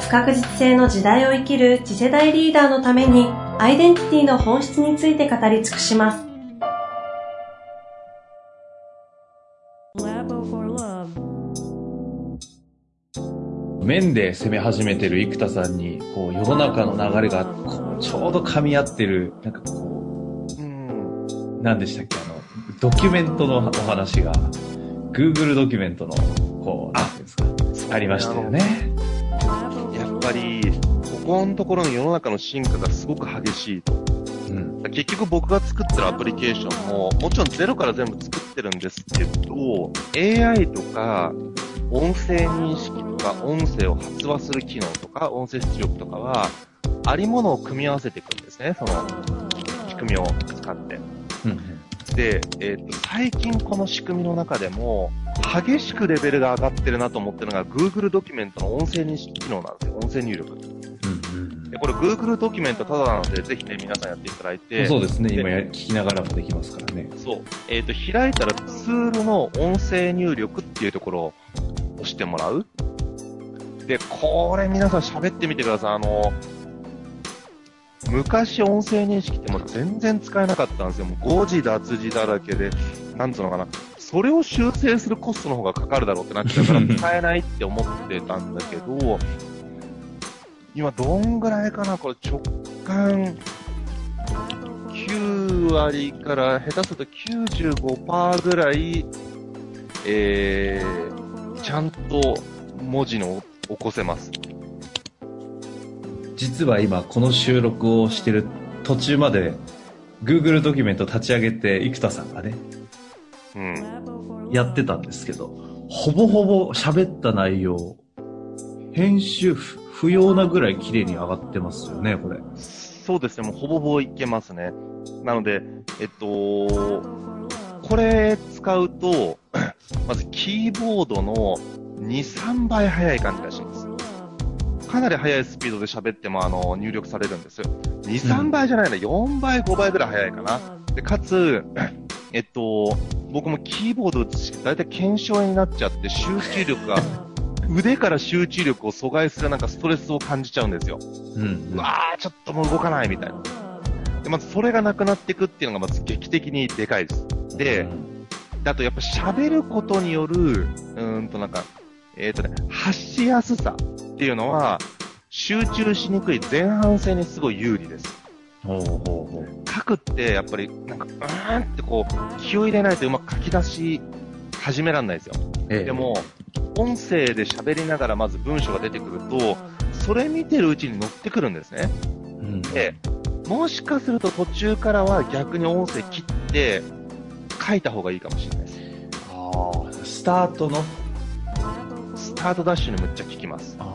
不確実性の時代を生きる次世代リーダーのためにアイデンティティの本質について語り尽くします.面で攻め始めてる生田さんに、こう、世の中の流れが、こうちょうど噛み合ってる、なんかこう何でしたっけ、あの、ドキュメントのお話が、Google ドキュメントの、こう、なんていうんですか、ありましたよね。やっぱり、ここのところの世の中の進化がすごく激しいと。うん。結局僕が作ってるアプリケーションも、もちろんゼロから全部作ってるんですけど、AI とか、音声認識とか、音声を発話する機能とか、音声出力とかは、ありものを組み合わせていくんですね、その仕組みを使って。うん。で、えっ、と、最近この仕組みの中でも、激しくレベルが上がってるなと思ってるのが、Google ドキュメントの音声認識機能なんですよ。音声入力。うん。で、これ Google ドキュメントただなので、ぜひね、皆さんやっていただいて。そうですね、今や聞きながらもできますからね。そう。えっ、と、開いたらツールの音声入力っていうところを押してもらう。で、これ皆さん喋ってみてください。あの、昔音声認識ってもう全然使えなかったんですよ。もう誤字脱字だらけで、なんつうのかな。それを修正するコストの方がかかるだろうってなっちゃうから使えないって思ってたんだけど、今どんぐらいかなこれ直感9割から下手すると95%ぐらい、えー、ちゃんと文字の起こせます。実は今、この収録をしてる途中まで、Google ドキュメント立ち上げて、生田さんがね、やってたんですけど、ほぼほぼ喋った内容、編集不不要なぐらい綺麗に上がってますよね、これ。そうですね、もうほぼほぼいけますね。なので、えっと.これ使うと、まずキーボードの2、3倍速い感じがします。かなり速いスピードで喋ってもあの入力されるんです。2、3倍じゃないな、4倍、5倍ぐらい速いかな。で、かつ、えっと、僕もキーボード打つし、だいたい検証になっちゃって集中力が、腕から集中力を阻害するなんかストレスを感じちゃうんですよ。うんうわー、ちょっともう動かないみたいな。で、まずそれがなくなっていくっていうのがまず劇的にでかいです。で、あとやっぱ喋ることによる、うーんとなんか、えっ、とね、発しやすさっていうのは、集中しにくい前半戦にすごい有利です。ほうほうほう。書くってやっぱりなんか、うーんってこう、気を入れないとうまく書き出し始めらんないですよ。ええでも、音声で喋りながらまず文章が出てくると、それ見てるうちに乗ってくるんですね。うんで、もしかすると途中からは逆に音声切って書いた方がいいかもしれないです。ああ、スタートの、スタートダッシュにむっちゃ効きます。ああ、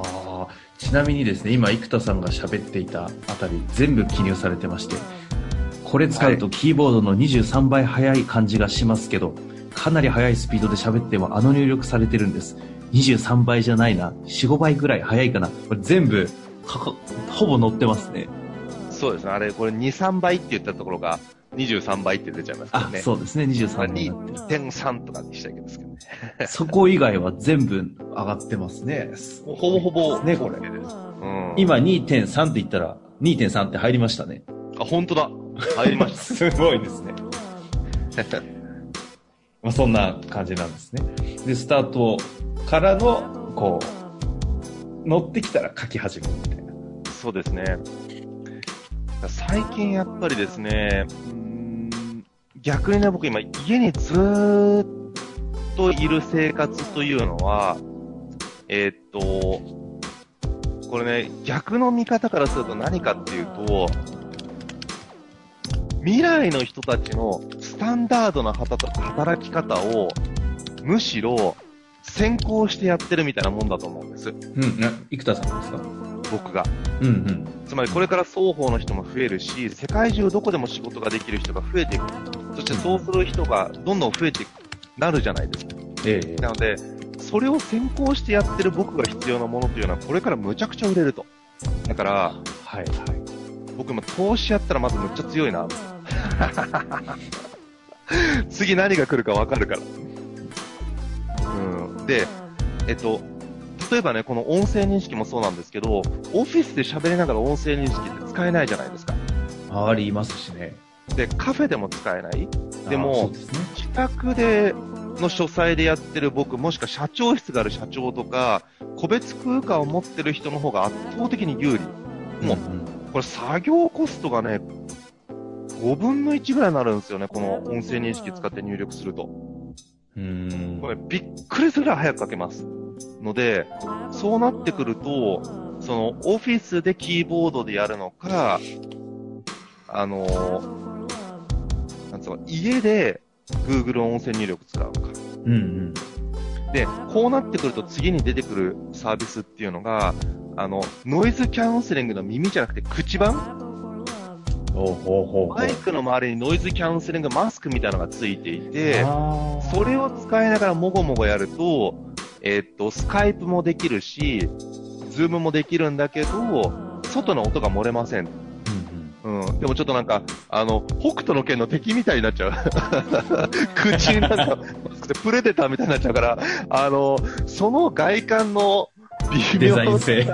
ちなみにですね、今、生田さんが喋っていたあたり、全部記入されてまして、これ使うとキーボードの23倍速い感じがしますけど、かなり速いスピードで喋ってもあの入力されてるんです。23倍じゃないな。4、5倍ぐらい速いかな。これ全部、かか、ほぼ乗ってますね。そうですね。あれ、これ2、3倍って言ったところが23倍って出ちゃいますかね。そうですね。23倍になってる。2.3とかにしたいけどですけどね。そこ以外は全部上がってますね。ほぼほぼ、ねこれ。うん。今2.3って言ったら、2.3って入りましたね。あ、本当だ。入りまし すごいですね。た。まあ、そんな感じなんですね。で、スタートからの、こう、乗ってきたら書き始めるみたいな。そうですね。最近やっぱりですね、うーん逆にね、僕今家にずーっといる生活というのは、えーっと、これね、逆の見方からすると何かっていうと、未来の人たちのスタンダードな働働き方を、むしろ先行してやってるみたいなもんだと思うんです。うん、な生田さんですか？僕が。うんうん。つまりこれから双方の人も増えるし、世界中どこでも仕事ができる人が増えていく。そしてそうする人がどんどん増えてなるじゃないですか。ええなので、それを先行してやってる僕が必要なものというのは、これからむちゃくちゃ売れると。だから、はいはい。僕今投資やったらまずむっちゃ強いな。次何が来るかわかるから。うん。で、えっと、例えばね、この音声認識もそうなんですけど、オフィスで喋りながら音声認識って使えないじゃないですか。ありますしね。で、カフェでも使えない？でもですね。自宅での書斎でやってる僕、もしくは社長室がある社長とか、個別空間を持ってる人の方が圧倒的に有利。もう、んこれ作業コストがね、5分の1ぐらいになるんですよね、この音声認識使って入力すると。うん。これびっくりするぐらい早く書けます。ので、そうなってくると、そのオフィスでキーボードでやるのか、あのつうの、家で Google 音声入力使うのか。うんうん。で、こうなってくると次に出てくるサービスっていうのが、あの、ノイズキャンセリングの耳じゃなくて口版ほうほうほうほう。マイクの周りにノイズキャンセリングマスクみたいなのがついていて、それを使いながらもごもごやると、えーっと、スカイプもできるし、ズームもできるんだけど、外の音が漏れません。うんうん。でもちょっとなんか、あの、北斗の剣の敵みたいになっちゃう。口になんか、プレデターみたいになっちゃうから、あの、その外観の微妙デザイン性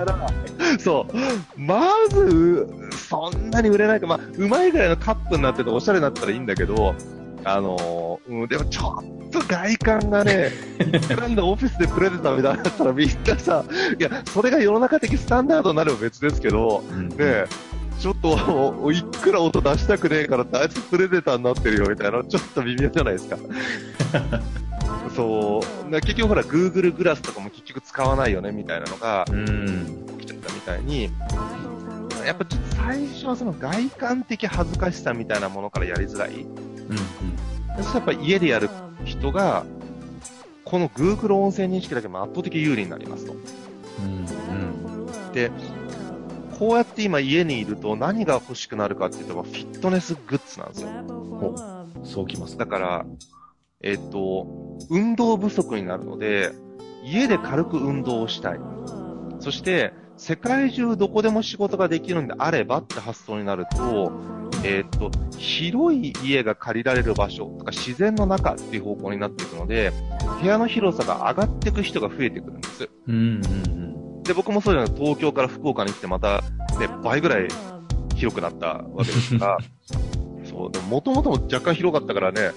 そう。まず、そんなに売れないか、まあ、うまいぐらいのカップになってておしゃれになったらいいんだけど、あの、うん、でもちょっと外観がね、なんだオフィスでプレデターみたいになったらみんなさ、いや、それが世の中的スタンダードになれば別ですけど、うん。ねえ、ちょっと、いくら音出したくねえからあいつプレデターになってるよみたいな、ちょっと微妙じゃないですか。そう。な結局ほら、Google グラスとかも結局使わないよねみたいなのがうん。起きちゃったみたいに、やっぱちょっと最初はその外観的恥ずかしさみたいなものからやりづらい。うん。そしたらやっぱ家でやる人が、この Google 音声認識だけも圧倒的有利になりますと。うん。うん。で、こうやって今家にいると何が欲しくなるかっていうと、フィットネスグッズなんですよ。そうきますだから、えっ、と、運動不足になるので、家で軽く運動をしたい。そして、世界中どこでも仕事ができるんであればって発想になると、えっ、と、広い家が借りられる場所とか自然の中っていう方向になっていくので、部屋の広さが上がっていく人が増えてくるんです。うん。うん。で、僕もそうじゃない東京から福岡に来てまた、ね、倍ぐらい広くなったわけですから、そう、でも元々も若干広かったからね、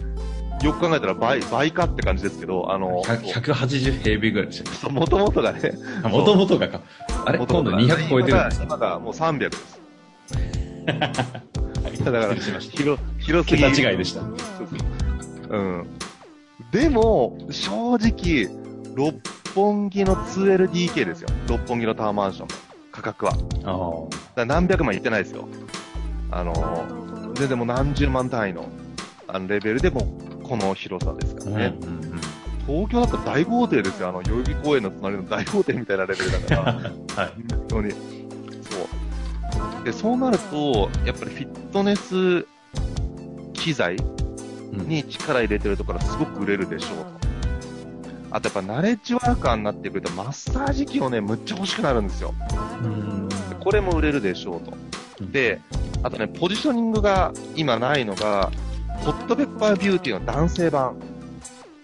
よく考えたら倍、倍かって感じですけど、あの、100 180平米ぐらいでしたっそう、元々がね、けもともとがか。あれ？今度が200超えてるんですか？今がもう300です。だから、広、広すぎ。桁違いでした。うん。でも、正直、六本木の 2LDK ですよ。六本木のタワーマンションの価格は。だ何百万いってないですよ。あの、全然もう何十万単位の、あのレベルでも、この広さですからね。うんうん東京だったら大豪邸ですよ。あの、代々木公園の隣の大豪邸みたいなレベルだから。はい。本当に。そう。で、そうなると、やっぱりフィットネス機材うんに力入れてるところはすごく売れるでしょうと。あとやっぱナレッジワーカーになってくるとマッサージ機をね、むっちゃ欲しくなるんですよ。うん。これも売れるでしょうと。うんで、あとね、ポジショニングが今ないのが、ホットペッパービューティーの男性版。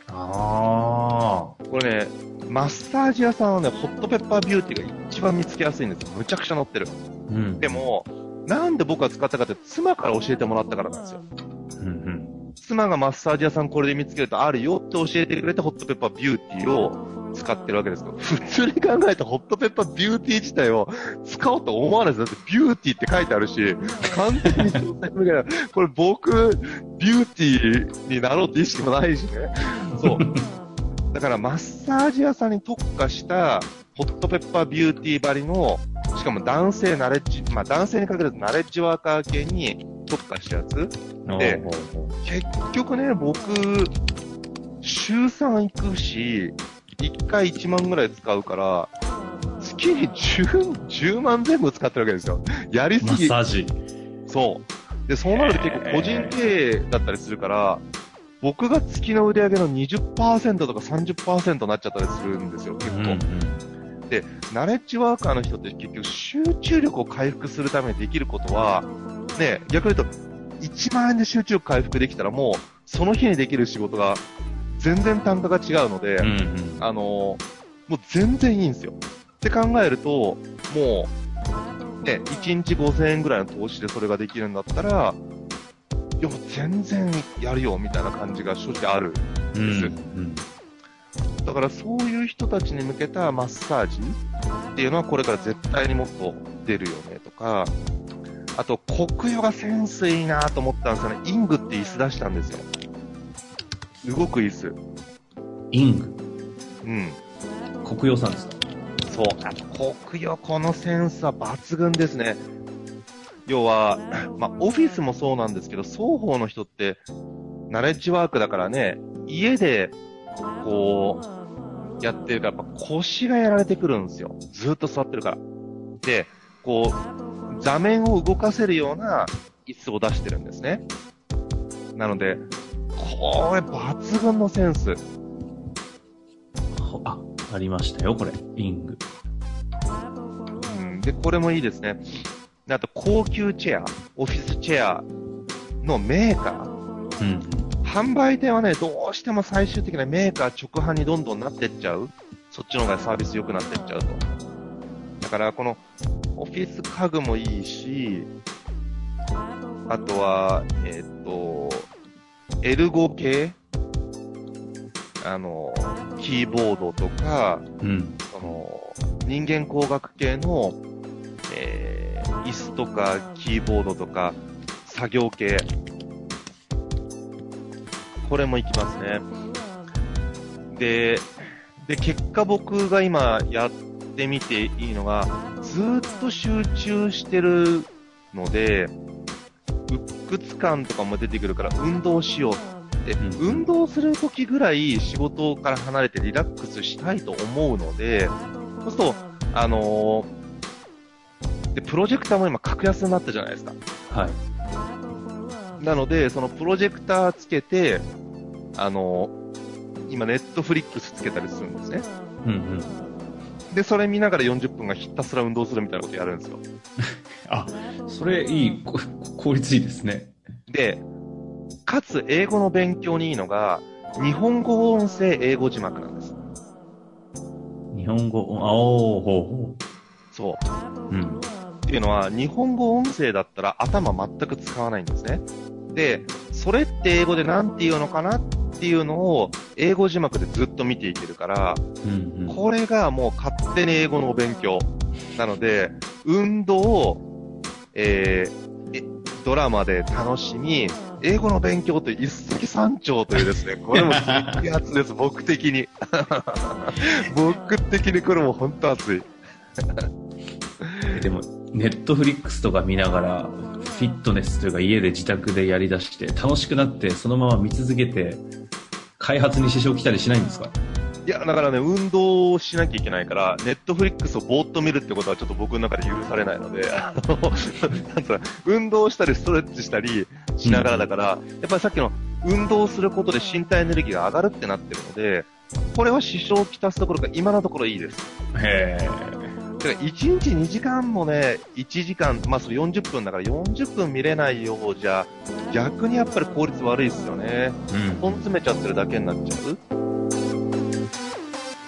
ああ。これね、マッサージ屋さんはね、ホットペッパービューティーが一番見つけやすいんですよ。むちゃくちゃ載ってる。うん。でも、なんで僕が使ったかって妻から教えてもらったからなんですよ。妻がマッサージ屋さんこれで見つけるとあるよって教えてくれてホットペッパービューティーを使ってるわけですけど、普通に考えたホットペッパービューティー自体を使おうと思わないです。だってビューティーって書いてあるし、完全に状態向けない。これ僕、ビューティーになろうって意識もないしね。そう。だからマッサージ屋さんに特化したホットペッパービューティーばりの、しかも男性ナレッジ、まあ男性にかけるナレッジワーカー系に特化したやつ？で結局ね、僕、週3行くし、1回1万ぐらい使うから、月月に 10, 10万前後使ってるわけですよ。やりすマッぎ。サージ。そう。で、そうなると結構個人経営だったりするから、僕が月の売り上げの20%とか30%になっちゃったりするんですよ、結構。うんうん。で、ナレッジワーカーの人って結局集中力を回復するためにできることは、ね、逆に言うと、1万円で集中力回復できたらもう、その日にできる仕事が全然単価が違うので、うんうん。あのーもう全然いいんですよ。って考えると、もう、ね、1日5000円ぐらいの投資でそれができるんだったら、いやもう全然やるよみたいな感じが正直ある。うんうん。だからそういう人たちに向けたマッサージっていうのはこれから絶対にもっと出るよねとか、あと、国与がセンスいいなと思ったんですよね。イングって椅子出したんですよ。動く椅子。イング？うん。国用さんですか？そう。あと、国与このセンスは抜群ですね。要は、まあ、オフィスもそうなんですけど、双方の人って、ナレッジワークだからね、家で、こう、やってるから、やっぱ腰がやられてくるんですよ。ずっと座ってるから。で、こう、座面を動かせるような椅子を出してるんですね。なので、これ抜群のセンス。ほあ、ありましたよ、これ。イング。うん、で、これもいいですね。であと、高級チェア、オフィスチェアのメーカー。うん販売店はね、どうしても最終的なメーカー直販にどんどんなってっちゃう。そっちの方がサービス良くなってっちゃうと。だから、この、オフィス家具もいいし、あとは、えっ、と、エルゴ系？あの、キーボードとか、うん。うん。その、人間工学系の、えー、椅子とかキーボードとか作業系。これもいきますね。で、で、結果僕が今やってみていいのが、ずーっと集中してるので、鬱屈感とかも出てくるから運動しようで、うん運動するときぐらい仕事から離れてリラックスしたいと思うので、そうすると、あのーで、プロジェクターも今格安になったじゃないですか。はい。なので、そのプロジェクターつけて、あのー今ネットフリックスつけたりするんですね。うんうん。で、それ見ながら40分がひたすら運動するみたいなことやるんですよ。あ、それいい、こ効率いいですね。で、かつ英語の勉強にいいのが、日本語音声英語字幕なんです。日本語、あおー、ほそう。うほう。うん。っていうのは、日本語音声だったら頭全く使わないんですね。で、それって英語で何て言うのかなっていうのを英語字幕でずっと見ていけるから、うんうん。これがもう勝手に英語のお勉強。なので、運動、えー、えドラマで楽しみ、英語の勉強と一石三鳥というですね、これも激アツです、僕的に。僕的にこれも本当熱い。えでも、ネットフリックスとか見ながら、フィットネスというか家で自宅でやり出して、楽しくなって、そのまま見続けて、開発に支障来たりしないんですか？いや、だからね、運動をしなきゃいけないから、ネットフリックスをぼーっと見るってことはちょっと僕の中で許されないので、あの、なんつうの運動したりストレッチしたりしながらだから、やっぱりさっきの運動することで身体エネルギーが上がるってなってるので、これは支障をきたすところが今のところいいです。へだから1日2時間もね、1時間、まあそう40分だから40分見れないようじゃ、逆にやっぱり効率悪いですよね。え。うん。本詰めちゃってるだけになっちゃう。